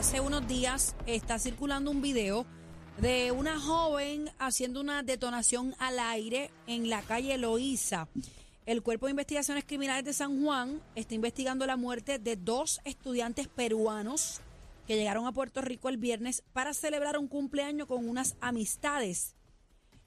hace unos días está circulando un video de una joven haciendo una detonación al aire en la calle Loíza. El Cuerpo de Investigaciones Criminales de San Juan está investigando la muerte de dos estudiantes peruanos que llegaron a Puerto Rico el viernes para celebrar un cumpleaños con unas amistades.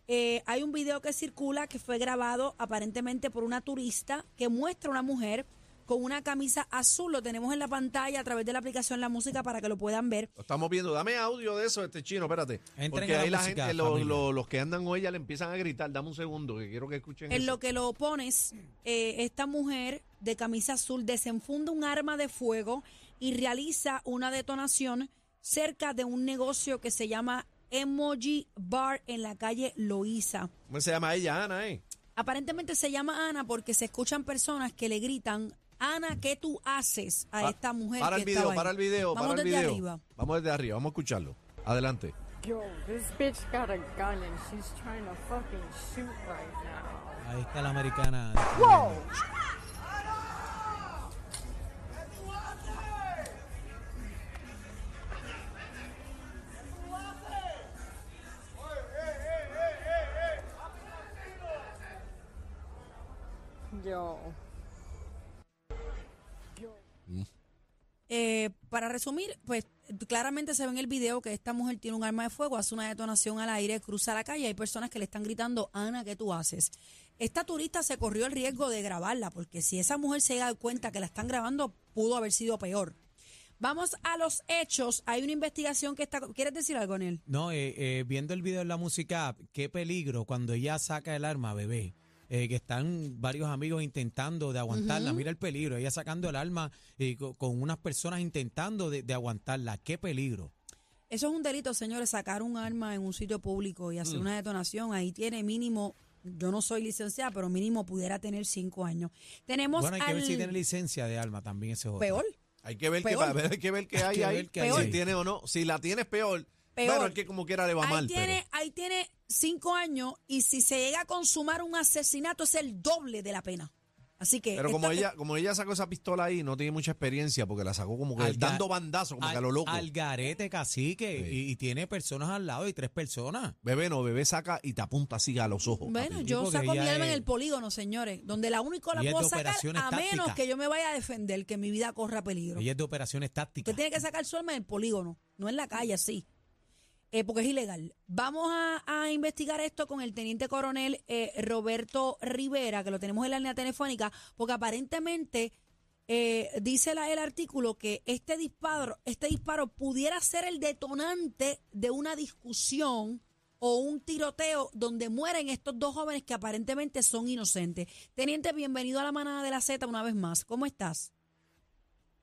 Eh, hay un video que circula que fue grabado aparentemente por una turista que muestra a una mujer con una camisa azul. Lo tenemos en la pantalla a través de la aplicación La Música para que lo puedan ver. Lo estamos viendo. Dame audio de eso, este chino, espérate. Entren Porque la ahí la música, gente, lo- familia. lo- los que andan con ella le empiezan a gritar. Dame un segundo, que quiero que escuchen En eso. lo que lo pones, eh, esta mujer de camisa azul desenfunda un arma de fuego y realiza una detonación cerca de un negocio que se llama Emoji Bar en la calle Loíza. ¿Cómo se llama ella, Ana, eh? Aparentemente se llama Ana porque se escuchan personas que le gritan, Ana, ¿qué tú haces a Pa- esta mujer Para que el video, estaba ahí?" para el video, Vamos para el desde video. arriba. Vamos desde arriba, vamos a escucharlo. Adelante. Yo, this bitch got a gun and she's trying to fucking shoot right now. Ahí está la americana. Yo. Eh, para resumir, pues claramente se ve en el video que esta mujer tiene un arma de fuego, hace una detonación al aire, cruza la calle, hay personas que le están gritando, Ana, ¿qué tú haces? Esta turista se corrió el riesgo de grabarla, porque si esa mujer se da cuenta que la están grabando, pudo haber sido peor. Vamos a los hechos. Hay una investigación que está... ¿Quieres decir algo, Nel? No, eh, eh, viendo el video en la música, qué peligro cuando ella saca el arma, bebé. Eh, que están varios amigos intentando de aguantarla. Mira el peligro. Ella sacando el arma y co- con, unas personas intentando de, de aguantarla. Qué peligro. Eso es un delito, señores, sacar un arma en un sitio público y Mm. hacer una detonación. Ahí tiene mínimo, yo no soy licenciada, pero mínimo pudiera tener cinco años. Tenemos Bueno, hay que ver si tiene licencia de arma también ese es peor. Hay que ver, qué, Peor. hay que ver qué Hay hay que ver qué hay si tiene o no. Si la tienes peor. Peor. Bueno, es que como quiera le va ahí, mal. tiene, ahí tiene cinco años y si se llega a consumar un asesinato es el doble de la pena. Así que... Pero, pero como ella, como ella sacó esa pistola ahí, no tiene mucha experiencia porque la sacó como que Al dando bandazos, como que a lo loco. al garete cacique Sí. y, y tiene personas al lado y tres personas. Bebé no, bebé saca y te apunta así a los ojos. Bueno, yo saco mi ella arma en es- el polígono, señores, donde la única la es puedo sacar a menos que yo me vaya a defender, que mi vida corra peligro. Ella es de operaciones tácticas. Usted tiene que sacar su arma en el polígono, no en la calle así, eh, porque es ilegal. Vamos a, investigar esto con el teniente coronel eh, Roberto Rivera, que lo tenemos en la línea telefónica, porque aparentemente eh, dice la- el artículo que este disparo, este disparo pudiera ser el detonante de una discusión o un tiroteo donde mueren estos dos jóvenes que aparentemente son inocentes. Teniente, bienvenido a la manada de la Z una vez más. ¿Cómo estás?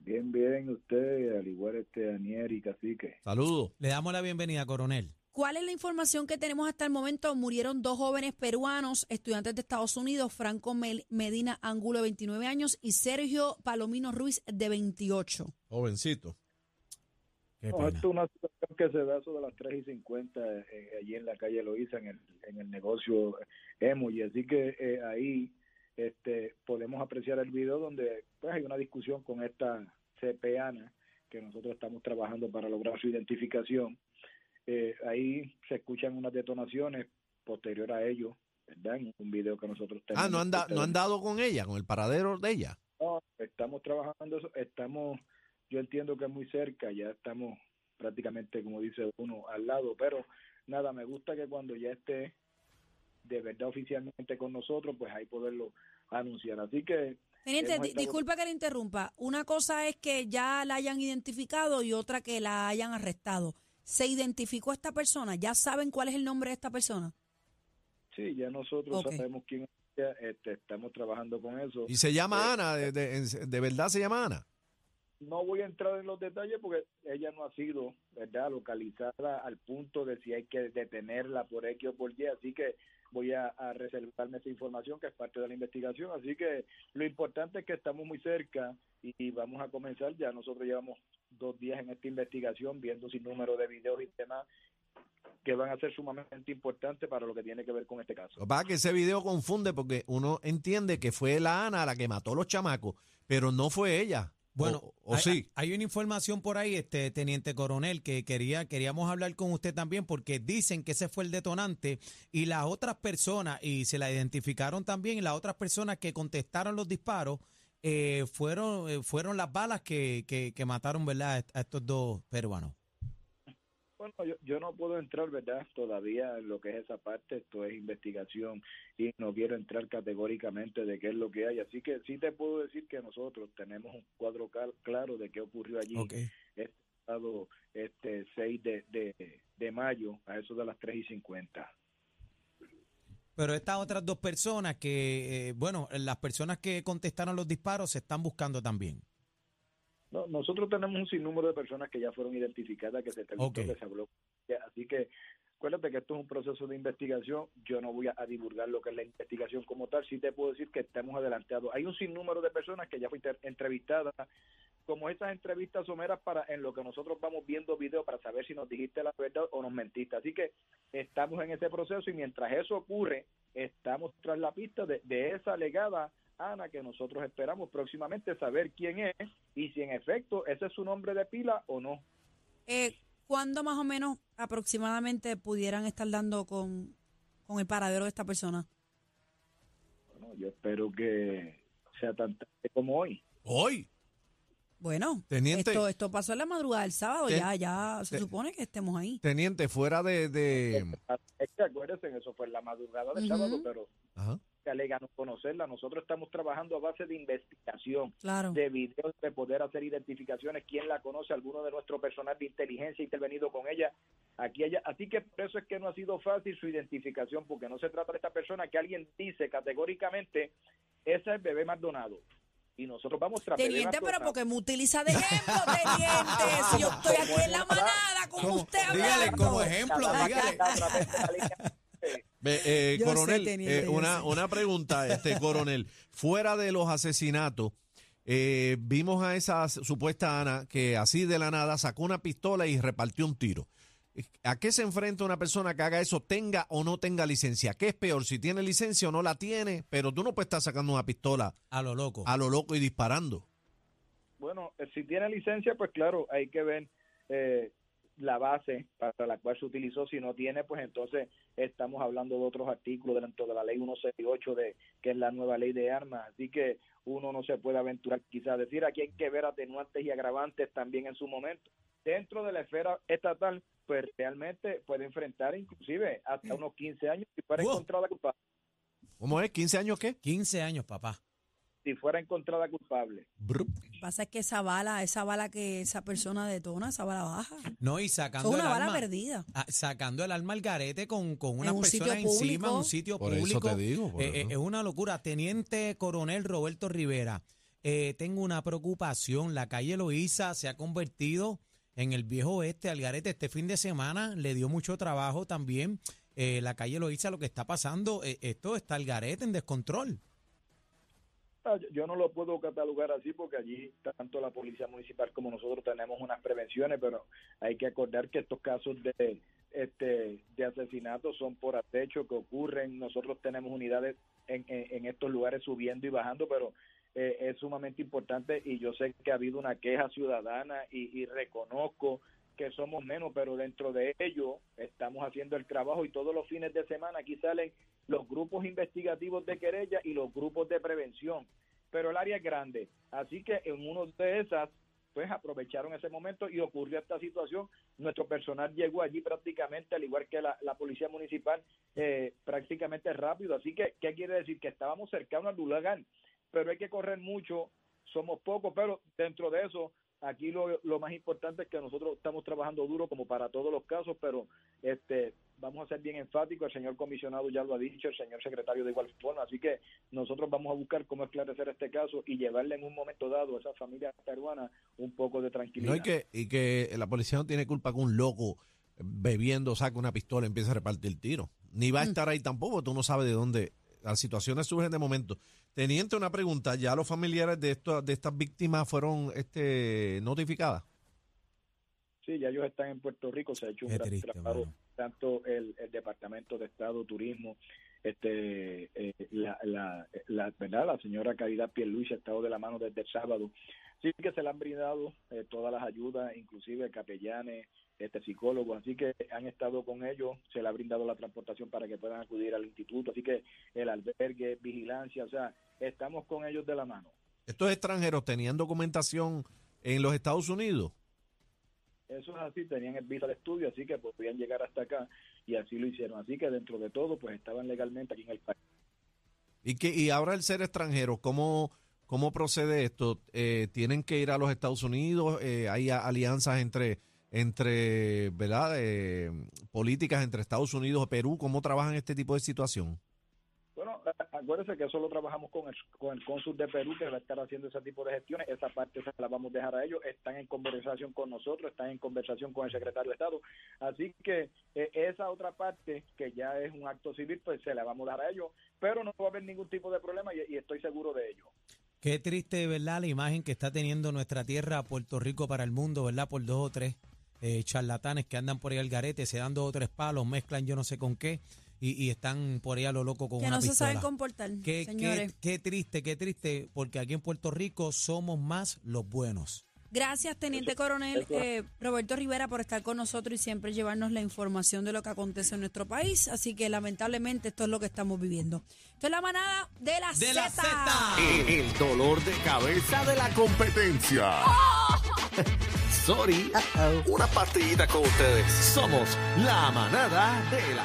Bien, bien, usted, al igual este Daniel y Cacique. Saludos. Le damos la bienvenida, coronel. ¿Cuál es la información que tenemos hasta el momento? Murieron dos jóvenes peruanos, estudiantes de Estados Unidos, Franco Mel- Medina Angulo, de 29 años, y Sergio Palomino Ruiz, de 28. Jovencito. Qué No, pena. esto es una situación que se da de las 3 y 50 eh, allí en la calle Loíza, en el, en el negocio Emoji. Así que eh, ahí este, podemos apreciar el video donde pues hay una discusión con esta CPANA que nosotros estamos trabajando para lograr su identificación. Eh, ahí se escuchan unas detonaciones posterior a ello, ¿verdad? En un video que nosotros tenemos. Ah, no han, da- no han dado con ella, con el paradero de ella. No, estamos trabajando eso, estamos, yo entiendo que es muy cerca, ya estamos prácticamente, como dice uno, al lado, pero nada, me gusta que cuando ya esté de verdad oficialmente con nosotros, pues ahí poderlo anunciar. Así que Teniente, di- disculpa que le interrumpa. Una cosa es que ya la hayan identificado y otra que la hayan arrestado. ¿Se identificó esta persona? ¿Ya saben cuál es el nombre de esta persona? sí, ya nosotros sabemos quién es, ella, este, estamos trabajando con eso. Y se llama Eh, Ana, de, de- de verdad se llama Ana. No voy a entrar en los detalles porque ella no ha sido, ¿verdad?, localizada al punto de si hay que detenerla por X o por Y, así que voy a, reservarme esa información que es parte de la investigación. Así que lo importante es que estamos muy cerca y, vamos a comenzar. Ya nosotros llevamos dos días en esta investigación viendo sin número de videos y demás que van a ser sumamente importantes para lo que tiene que ver con este caso. Es que ese video confunde porque uno entiende que fue la Ana la que mató a los chamacos, pero no fue ella. Bueno, o, o hay, sí. hay una información por ahí, este teniente coronel, que quería queríamos hablar con usted también porque dicen que ese fue el detonante y las otras personas y se la identificaron también y las otras personas que contestaron los disparos eh, fueron eh, fueron las balas que, que, que mataron, ¿verdad? A estos dos peruanos. Bueno, yo, yo no puedo entrar, ¿verdad? Todavía en lo que es esa parte, esto es investigación y no quiero entrar categóricamente de qué es lo que hay. Así que sí te puedo decir que nosotros tenemos un cuadro claro de qué ocurrió allí Ok. este este 6 de, de, de mayo a eso de las 3 y 50. Pero estas otras dos personas que, eh, bueno, las personas que contestaron los disparos se están buscando también. No, nosotros tenemos un sinnúmero de personas que ya fueron identificadas, que se terminó, Ok. que se habló. Así que acuérdate que esto es un proceso de investigación. Yo no voy a, a divulgar lo que es la investigación como tal. Sí te puedo decir que estamos adelantados. Hay un sinnúmero de personas que ya fue entrevistadas, como esas entrevistas someras para en lo que nosotros vamos viendo videos para saber si nos dijiste la verdad o nos mentiste. Así que estamos en ese proceso y mientras eso ocurre, estamos tras la pista de, de esa alegada Ana que nosotros esperamos próximamente saber quién es y si en efecto ese es su nombre de pila o no. Eh, ¿Cuándo más o menos aproximadamente pudieran estar dando con, con el paradero de esta persona? Bueno, yo espero que sea tan tarde como hoy. Hoy. Bueno, Teniente. esto, esto pasó en la madrugada del sábado, Ten- ya, ya se te- supone que estemos ahí. Teniente, fuera de. de- Es que acuérdense, eso fue en la madrugada del sábado, pero Ajá. Que alega no conocerla. Nosotros estamos trabajando a base de investigación, Claro. de videos, de poder hacer identificaciones, quién la conoce, alguno de nuestro personal de inteligencia ha intervenido con ella, aquí allá. Así que por eso es que no ha sido fácil su identificación, porque no se trata de esta persona que alguien dice categóricamente, ese es bebé Maldonado. Y nosotros vamos tras Teniente, pero porque me utiliza de ejemplo, teniente. Si yo estoy aquí en la manada con Como- usted dígale como ejemplo, dígale. Eh, eh, sé, coronel, teniente, eh, una, una pregunta, este coronel. Fuera de los asesinatos, eh, vimos a esa supuesta Ana que así de la nada sacó una pistola y repartió un tiro. ¿A qué se enfrenta una persona que haga eso, tenga o no tenga licencia? ¿Qué es peor, si tiene licencia o no la tiene? Pero tú no puedes estar sacando una pistola A lo loco. a lo loco y disparando. Bueno, eh, si tiene licencia, pues claro, hay que ver eh, la base para la cual se utilizó. Si no tiene, pues entonces estamos hablando de otros artículos dentro de la ley 168, de, que es la nueva ley de armas. Así que uno no se puede aventurar quizás a decir, aquí hay que ver atenuantes y agravantes también en su momento. Dentro de la esfera estatal, pues realmente puede enfrentar inclusive hasta unos 15 años si fuera Wow. encontrada culpable. ¿Cómo es? ¿15 años qué? 15 años, papá. Si fuera encontrada culpable. Brr. Lo que pasa es que esa bala, esa bala que esa persona detona, esa bala baja. No, y Eso sacando es una el bala arma, perdida. ah, sacando el alma al garete con, con unas un sitio personas encima, en un público. sitio Por eso público. te digo, por Eh, eh, eso. es una locura. Teniente Coronel Roberto Rivera, eh, tengo una preocupación. La calle Loíza se ha convertido en el viejo oeste, al garete. Este fin de semana le dio mucho trabajo también. Eh, la calle Loíza, lo que está pasando, eh, esto está al garete, en descontrol. Ah, yo- no lo puedo catalogar así porque allí tanto la policía municipal como nosotros tenemos unas prevenciones, pero hay que acordar que estos casos de este de asesinatos son por acecho que ocurren. Nosotros tenemos unidades en, en, en estos lugares subiendo y bajando, pero eh, es sumamente importante y yo sé que ha habido una queja ciudadana y, y reconozco que somos menos, pero dentro de ello estamos haciendo el trabajo y todos los fines de semana aquí salen los grupos investigativos de querella y los grupos de prevención, pero el área es grande, así que en uno de esas pues aprovecharon ese momento y ocurrió esta situación. Nuestro personal llegó allí prácticamente, al igual que la, la policía municipal, eh, prácticamente rápido. Así que, ¿qué quiere decir? Que estábamos cercanos al lugar, pero hay que correr mucho, somos pocos, pero dentro de eso, aquí lo, lo más importante es que nosotros estamos trabajando duro como para todos los casos, pero este vamos a ser bien enfáticos, el señor comisionado ya lo ha dicho, el señor secretario de igual forma, así que nosotros vamos a buscar cómo esclarecer este caso y llevarle en un momento dado a esa familia peruana un poco de tranquilidad. No, y, que, y que la policía no tiene culpa que un loco bebiendo saque una pistola y empiece a repartir tiro. Ni va a estar ahí tampoco, tú no sabes de dónde. Las situaciones surgen de momento. Teniente, una pregunta, ¿ya los familiares de, esto, de estas víctimas fueron este, notificadas? Sí, ya ellos están en Puerto Rico, se ha hecho un Qué gran triste, trabajo, tanto el, el Departamento de Estado, Turismo, este eh, la, la, la verdad la señora Caridad Pierluisi ha estado de la mano desde el sábado sí que se le han brindado eh, todas las ayudas inclusive capellanes este psicólogos así que han estado con ellos se le ha brindado la transportación para que puedan acudir al instituto así que el albergue vigilancia o sea estamos con ellos de la mano Estos extranjeros tenían documentación en los Estados Unidos. eso es así, tenían el visa al estudio, así que podían llegar hasta acá y así lo hicieron. Así que dentro de todo, pues estaban legalmente aquí en el país. Y que y ahora el ser extranjero, ¿cómo, cómo procede esto? Eh, ¿Tienen que ir a los Estados Unidos? Eh, ¿Hay alianzas entre, entre ¿verdad? Eh, políticas entre Estados Unidos y Perú? ¿Cómo trabajan este tipo de situación? Bueno, acuérdense que eso lo trabajamos con el, con el cónsul de Perú que va a estar haciendo ese tipo de gestiones. Esa parte se la vamos a dejar a ellos. Están en conversación con nosotros, están en conversación con el secretario de Estado. Así que eh, esa otra parte, que ya es un acto civil, pues se la vamos a dejar a ellos. Pero no va a haber ningún tipo de problema y, y estoy seguro de ello. Qué triste, ¿verdad? La imagen que está teniendo nuestra tierra, Puerto Rico para el mundo, ¿verdad? Por dos o tres eh, charlatanes que andan por ahí al garete, se dan dos o tres palos, mezclan yo no sé con qué y, y están por ahí a lo loco con Que una no se saben comportar, Qué, qué, señores. qué triste, qué triste, porque aquí en Puerto Rico somos más los buenos. Gracias, Teniente Coronel eh, Roberto Rivera, por estar con nosotros y siempre llevarnos la información de lo que acontece en nuestro país. Así que lamentablemente esto es lo que estamos viviendo. Esto es la manada de la ¡De la Zeta. Z! El dolor de cabeza de la competencia. Sorry. Una partidita con ustedes. Somos la manada de la